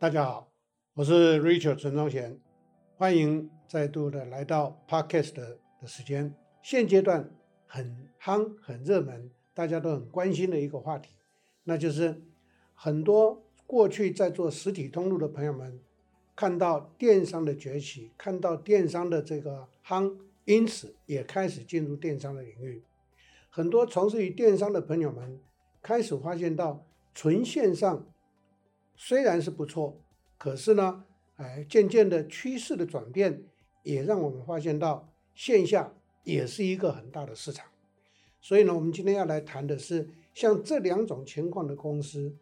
大家好，我是 Richard 陈宗贤，欢迎再度的来到 Podcast 的时间。现阶段很夯、很热门，大家都很关心的一个话题，那就是很多过去在做实体通路的朋友们，看到电商的崛起，看到电商的这个夯，因此也开始进入电商的领域。很多从事于电商的朋友们开始发现到，纯线上。虽然是不错，可是呢，哎，渐渐的趋势的转变也让我们发现到线下也是一个很大的市场。所以呢，我们今天要来谈的是像这两种情况的公司，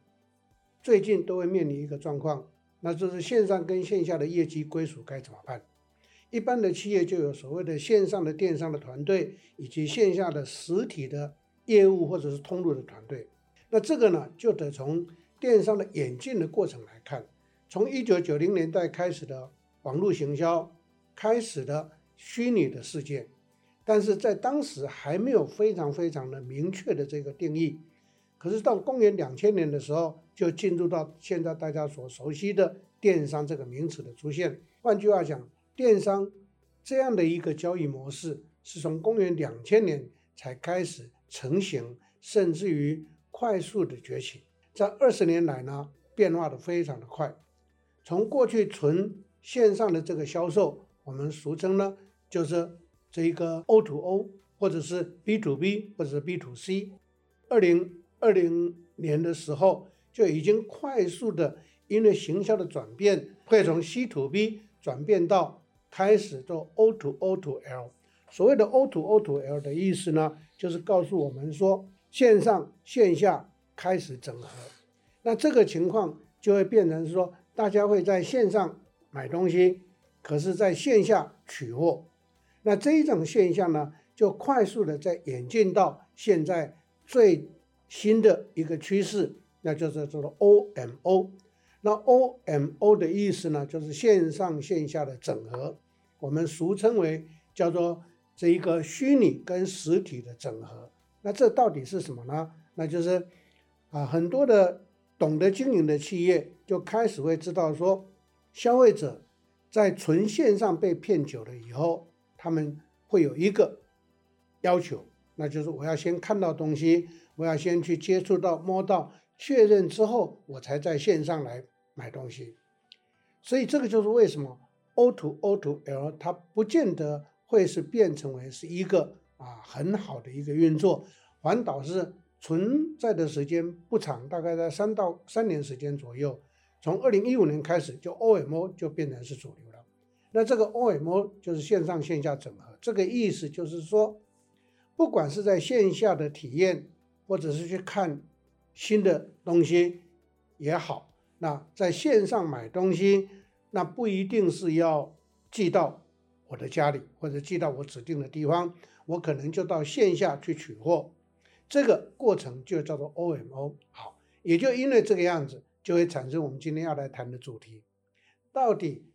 最近都会面临一个状况，那就是线上跟线下的业绩归属该怎么办？一般的企业就有所谓的线上的电商的团队，以及线下的实体的业务或者是通路的团队。那这个呢，就得从电商的演进的过程来看，从一九九零年代开始的网络行销，开始的虚拟的世界，但是在当时还没有非常非常的明确的这个定义。可是到公元两千年的时候，就进入到现在大家所熟悉的电商这个名词的出现。换句话讲，电商这样的一个交易模式，是从公元两千年才开始成型，甚至于快速的崛起。在二十年来呢，变化的非常的快。从过去纯线上的这个销售，我们俗称呢，就是这一个 O to O，或者是 B to B，或者是 B to C。二零二零年的时候，就已经快速的因为行销的转变，会从 C to B 转变到开始做 O to O to L。所谓的 O to O to L 的意思呢，就是告诉我们说，线上线下。开始整合，那这个情况就会变成说，大家会在线上买东西，可是在线下取货。那这一种现象呢，就快速的在演进到现在最新的一个趋势，那就是叫做 OMO。那 OMO 的意思呢，就是线上线下的整合，我们俗称为叫做这一个虚拟跟实体的整合。那这到底是什么呢？那就是。啊，很多的懂得经营的企业就开始会知道说，消费者在纯线上被骗久了以后，他们会有一个要求，那就是我要先看到东西，我要先去接触到、摸到、确认之后，我才在线上来买东西。所以这个就是为什么 O to O to L 它不见得会是变成为是一个啊很好的一个运作，反倒是。存在的时间不长，大概在三到三年时间左右。从二零一五年开始，就 OMO 就变成是主流了。那这个 OMO 就是线上线下整合，这个意思就是说，不管是在线下的体验，或者是去看新的东西也好，那在线上买东西，那不一定是要寄到我的家里，或者寄到我指定的地方，我可能就到线下去取货。这个过程就叫做 OMO，好，也就因为这个样子，就会产生我们今天要来谈的主题：到底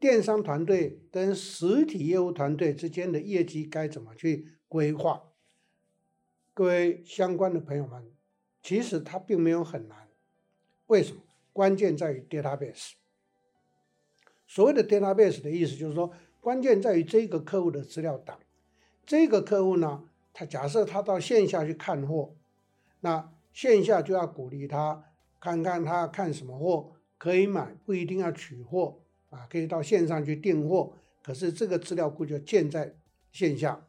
电商团队跟实体业务团队之间的业绩该怎么去规划？各位相关的朋友们，其实它并没有很难，为什么？关键在于 database。所谓的 database 的意思就是说，关键在于这个客户的资料档，这个客户呢？他假设他到线下去看货，那线下就要鼓励他看看他看什么货可以买，不一定要取货啊，可以到线上去订货。可是这个资料库就建在线下，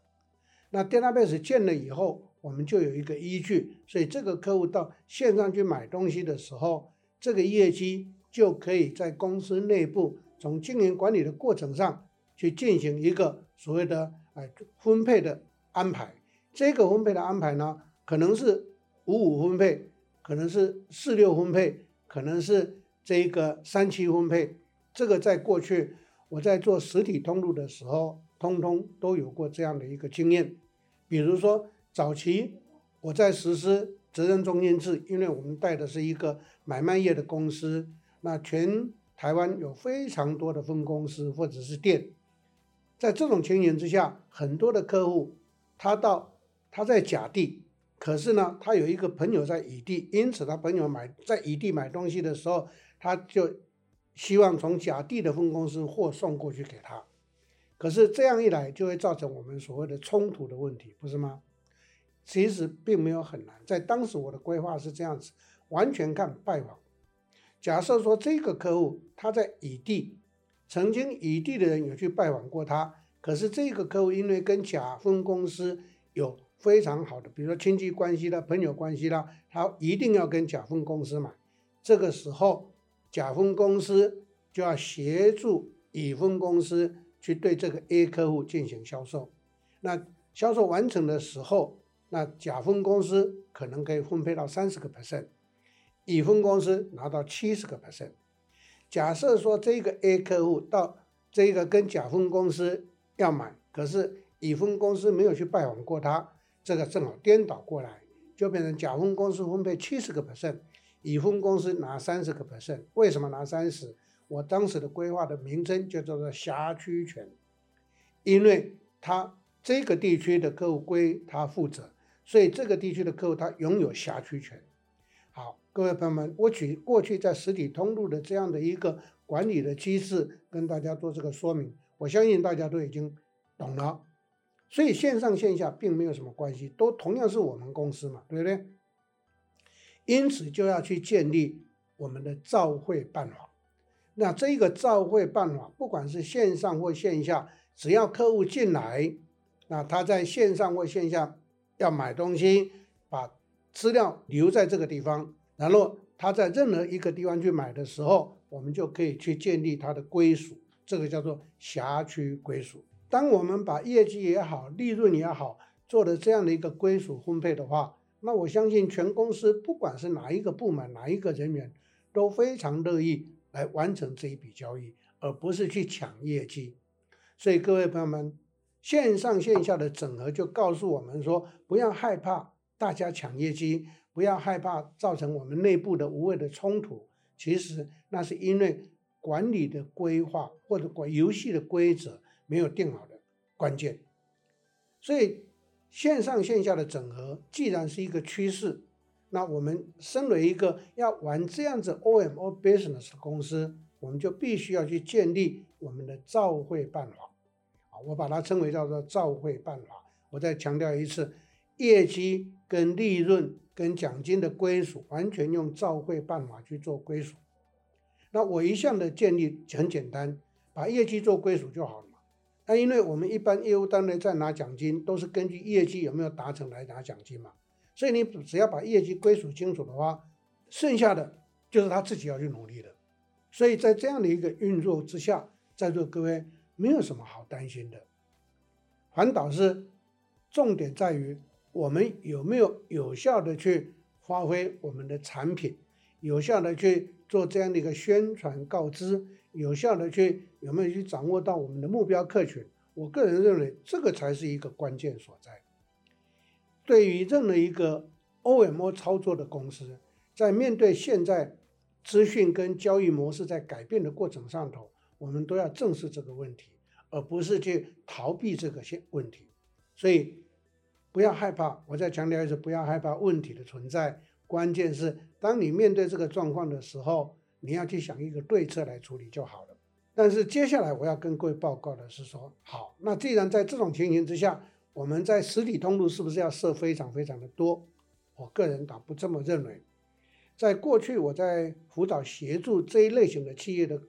那 database 建了以后，我们就有一个依据，所以这个客户到线上去买东西的时候，这个业绩就可以在公司内部从经营管理的过程上去进行一个所谓的哎分配的安排。这个分配的安排呢，可能是五五分配，可能是四六分配，可能是这个三七分配。这个在过去我在做实体通路的时候，通通都有过这样的一个经验。比如说早期我在实施责任中心制，因为我们带的是一个买卖业的公司，那全台湾有非常多的分公司或者是店，在这种情形之下，很多的客户他到他在甲地，可是呢，他有一个朋友在乙地，因此他朋友买在乙地买东西的时候，他就希望从甲地的分公司货送过去给他。可是这样一来，就会造成我们所谓的冲突的问题，不是吗？其实并没有很难，在当时我的规划是这样子，完全看拜访。假设说这个客户他在乙地，曾经乙地的人有去拜访过他，可是这个客户因为跟甲分公司有非常好的，比如说亲戚关系啦、朋友关系啦，他一定要跟甲分公司买。这个时候，甲分公司就要协助乙分公司。去对这个 A 客户进行销售，那销售完成的时候，那甲分公司可能可以分配到三十个 percent，乙分公司拿到七十个 percent。假设说这个 A 客户到这个跟甲分公司要买，可是乙分公司没有去拜访过他，这个正好颠倒过来，就变成甲分公司分配七十个 percent，乙分公司拿三十个 percent。为什么拿三十？我当时的规划的名称就叫做辖区权，因为他这个地区的客户归他负责，所以这个地区的客户他拥有辖区权。好，各位朋友们，我举过去在实体通路的这样的一个管理的机制，跟大家做这个说明，我相信大家都已经懂了。所以线上线下并没有什么关系，都同样是我们公司嘛，对不对？因此就要去建立我们的照会办法。那这个照会办法，不管是线上或线下，只要客户进来，那他在线上或线下要买东西，把资料留在这个地方，然后他在任何一个地方去买的时候，我们就可以去建立他的归属，这个叫做辖区归属。当我们把业绩也好，利润也好，做了这样的一个归属分配的话，那我相信全公司不管是哪一个部门、哪一个人员，都非常乐意。来完成这一笔交易，而不是去抢业绩。所以各位朋友们，线上线下的整合就告诉我们说，不要害怕大家抢业绩，不要害怕造成我们内部的无谓的冲突。其实那是因为管理的规划或者管游戏的规则没有定好的关键。所以线上线下的整合既然是一个趋势。那我们身为一个要玩这样子 OMO business 的公司，我们就必须要去建立我们的照会办法，啊，我把它称为叫做照会办法。我再强调一次，业绩跟利润跟奖金的归属，完全用照会办法去做归属。那我一向的建议很简单，把业绩做归属就好了。那因为我们一般业务单位在拿奖金，都是根据业绩有没有达成来拿奖金嘛。所以你只要把业绩归属清楚的话，剩下的就是他自己要去努力的。所以在这样的一个运作之下，在座各位没有什么好担心的。反倒是重点在于我们有没有有效的去发挥我们的产品，有效的去做这样的一个宣传告知，有效的去有没有去掌握到我们的目标客群。我个人认为这个才是一个关键所在。对于任何一个 OMO 操作的公司，在面对现在资讯跟交易模式在改变的过程上头，我们都要正视这个问题，而不是去逃避这个现问题。所以不要害怕，我再强调一次，不要害怕问题的存在。关键是当你面对这个状况的时候，你要去想一个对策来处理就好了。但是接下来我要跟各位报告的是说，好，那既然在这种情形之下，我们在实体通路是不是要设非常非常的多？我个人倒不这么认为。在过去我在辅导协助这一类型的企业的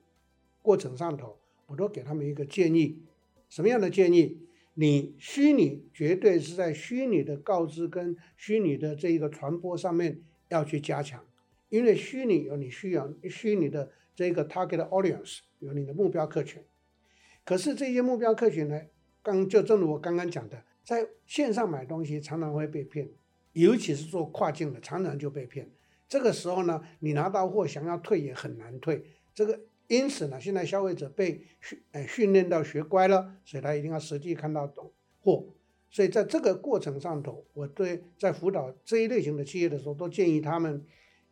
过程上头，我都给他们一个建议，什么样的建议？你虚拟绝对是在虚拟的告知跟虚拟的这一个传播上面要去加强，因为虚拟有你需要虚拟的这个 target audience，有你的目标客群。可是这些目标客群呢，刚就正如我刚刚讲的。在线上买东西常常会被骗，尤其是做跨境的，常常就被骗。这个时候呢，你拿到货想要退也很难退。这个因此呢，现在消费者被训呃训练到学乖了，所以他一定要实际看到懂货。所以在这个过程上头，我对在辅导这一类型的企业的时候，都建议他们，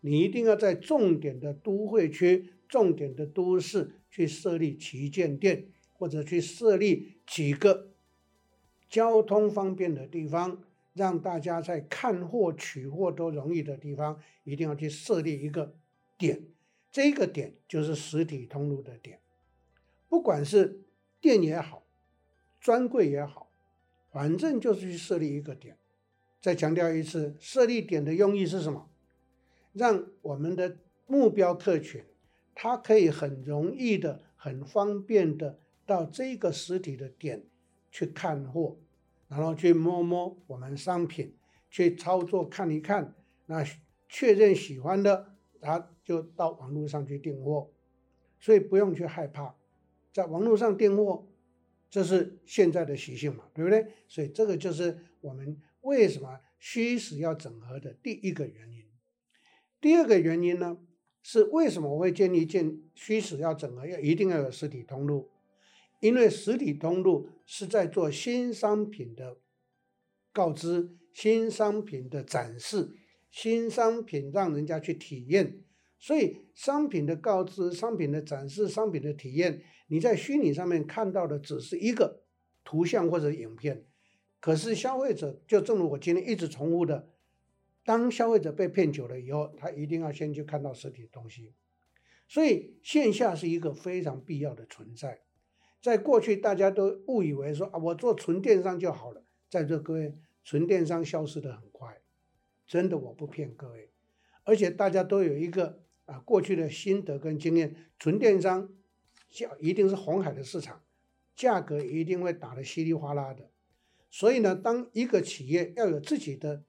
你一定要在重点的都会区、重点的都市去设立旗舰店，或者去设立几个。交通方便的地方，让大家在看货、取货都容易的地方，一定要去设立一个点。这个点就是实体通路的点，不管是店也好，专柜也好，反正就是去设立一个点。再强调一次，设立点的用意是什么？让我们的目标客群，他可以很容易的、很方便的到这个实体的点去看货，然后去摸摸我们商品，去操作看一看，那确认喜欢的，他就到网络上去订货。所以不用去害怕，在网络上订货，这是现在的习性嘛，对不对？所以这个就是我们为什么虚实要整合的第一个原因。第二个原因呢，是为什么我会建议建虚实要整合，要一定要有实体通路，因为实体通路是在做新商品的告知、新商品的展示、新商品让人家去体验，所以商品的告知、商品的展示、商品的体验，你在虚拟上面看到的只是一个图像或者影片，可是消费者就正如我今天一直重复的。当消费者被骗久了以后，他一定要先去看到实体东西，所以线下是一个非常必要的存在。在过去，大家都误以为说啊，我做纯电商就好了。在座各位，纯电商消失的很快，真的，我不骗各位。而且大家都有一个啊过去的心得跟经验，纯电商价一定是红海的市场，价格一定会打得稀里哗啦的。所以呢，当一个企业要有自己的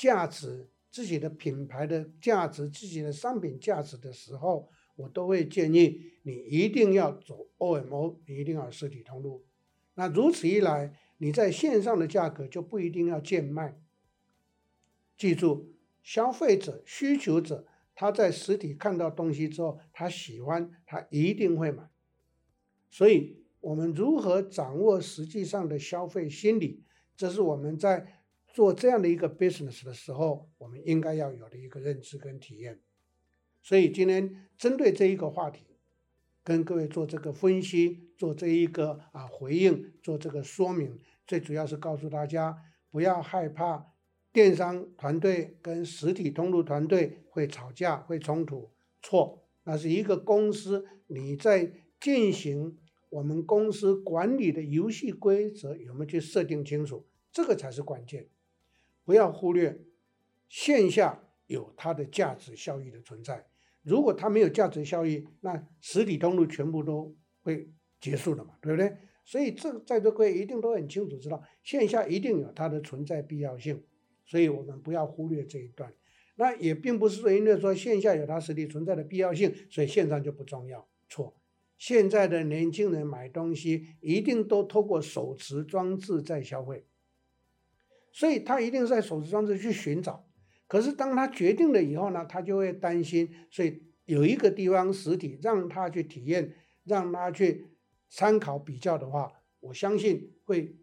价值，自己的品牌的价值，自己的商品价值的时候，我都会建议你一定要走 OMO，你一定要实体通路。那如此一来，你在线上的价格就不一定要贱卖。记住，消费者、需求者他在实体看到东西之后，他喜欢，他一定会买。所以，我们如何掌握实际上的消费心理，这是我们在。做这样的一个 business 的时候，我们应该要有的一个认知跟体验。所以今天针对这一个话题，跟各位做这个分析，做这一个啊回应，做这个说明，最主要是告诉大家不要害怕电商团队跟实体通路团队会吵架、会冲突。错，那是一个公司你在进行我们公司管理的游戏规则有没有去设定清楚，这个才是关键。不要忽略线下有它的价值效益的存在。如果它没有价值效益，那实体通路全部都会结束了嘛，对不对？所以这在座各位一定都很清楚知道，线下一定有它的存在必要性。所以我们不要忽略这一段。那也并不是说因为说线下有它实体存在的必要性，所以线上就不重要。错，现在的年轻人买东西一定都透过手持装置在消费。所以他一定是在手持装置去寻找，可是当他决定了以后呢，他就会担心，所以有一个地方实体让他去体验，让他去参考比较的话，我相信会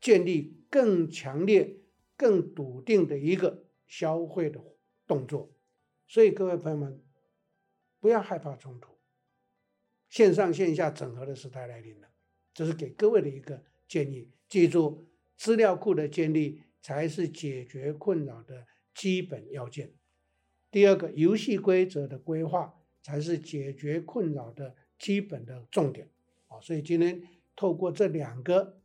建立更强烈、更笃定的一个消费的动作。所以各位朋友们，不要害怕冲突，线上线下整合的时代来临了，这是给各位的一个建议，记住。资料库的建立才是解决困扰的基本要件。第二个，游戏规则的规划才是解决困扰的基本的重点。啊，所以今天透过这两个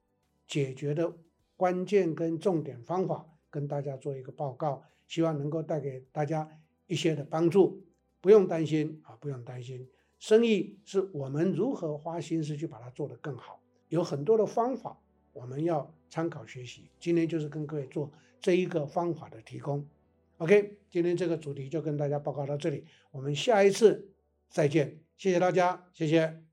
解决的关键跟重点方法，跟大家做一个报告，希望能够带给大家一些的帮助。不用担心啊，不用担心，生意是我们如何花心思去把它做得更好，有很多的方法。我们要参考学习，今天就是跟各位做这一个方法的提供。OK，今天这个主题就跟大家报告到这里，我们下一次再见，谢谢大家，谢谢。